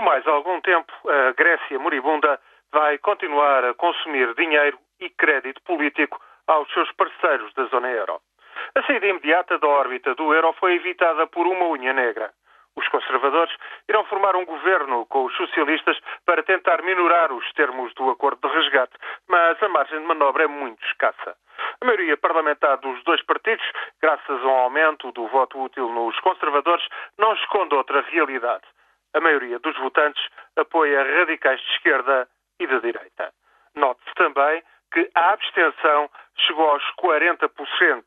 Por mais algum tempo, a Grécia moribunda vai continuar a consumir dinheiro e crédito político aos seus parceiros da zona euro. A saída imediata da órbita do euro foi evitada por uma unha negra. Os conservadores irão formar um governo com os socialistas para tentar minorar os termos do acordo de resgate, mas a margem de manobra é muito escassa. A maioria parlamentar dos dois partidos, graças ao aumento do voto útil nos conservadores, não esconde outra realidade. A maioria dos votantes apoia radicais de esquerda e de direita. Note-se também que a abstenção chegou aos 40%,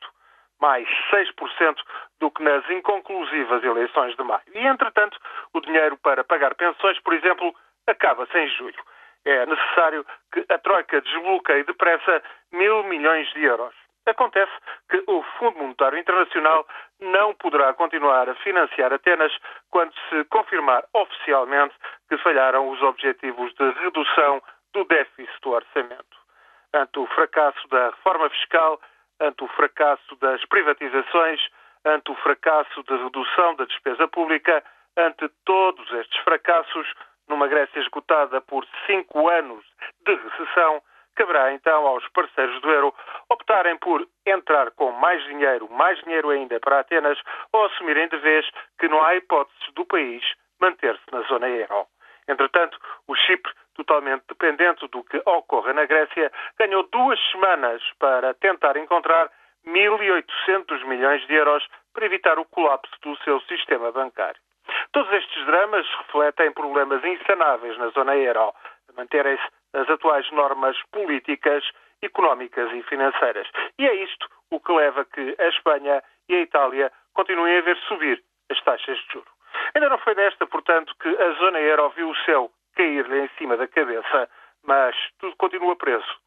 mais 6% do que nas inconclusivas eleições de maio. E, entretanto, o dinheiro para pagar pensões, por exemplo, acaba-se em julho. É necessário que a Troika desbloqueie depressa mil milhões de euros. Acontece que o Fundo Monetário Internacional não poderá continuar a financiar Atenas quando se confirmar oficialmente que falharam os objetivos de redução do déficit do orçamento. Ante o fracasso da reforma fiscal, ante o fracasso das privatizações, ante o fracasso da redução da despesa pública, ante todos estes fracassos, numa Grécia esgotada por cinco anos de recessão, caberá então aos parceiros do euro optarem por entrar com mais dinheiro, mais dinheiro ainda para Atenas, ou assumirem de vez que não há hipóteses do país manter-se na zona euro. Entretanto, o Chipre, totalmente dependente do que ocorra na Grécia, ganhou duas semanas para tentar encontrar 1.800 milhões de euros para evitar o colapso do seu sistema bancário. Todos estes dramas refletem problemas insanáveis na zona euro, manterem-se as atuais normas políticas, económicas e financeiras. E é isto o que leva que a Espanha e a Itália continuem a ver subir as taxas de juros. Ainda não foi desta, portanto, que a zona euro viu o céu cair-lhe em cima da cabeça, mas tudo continua preso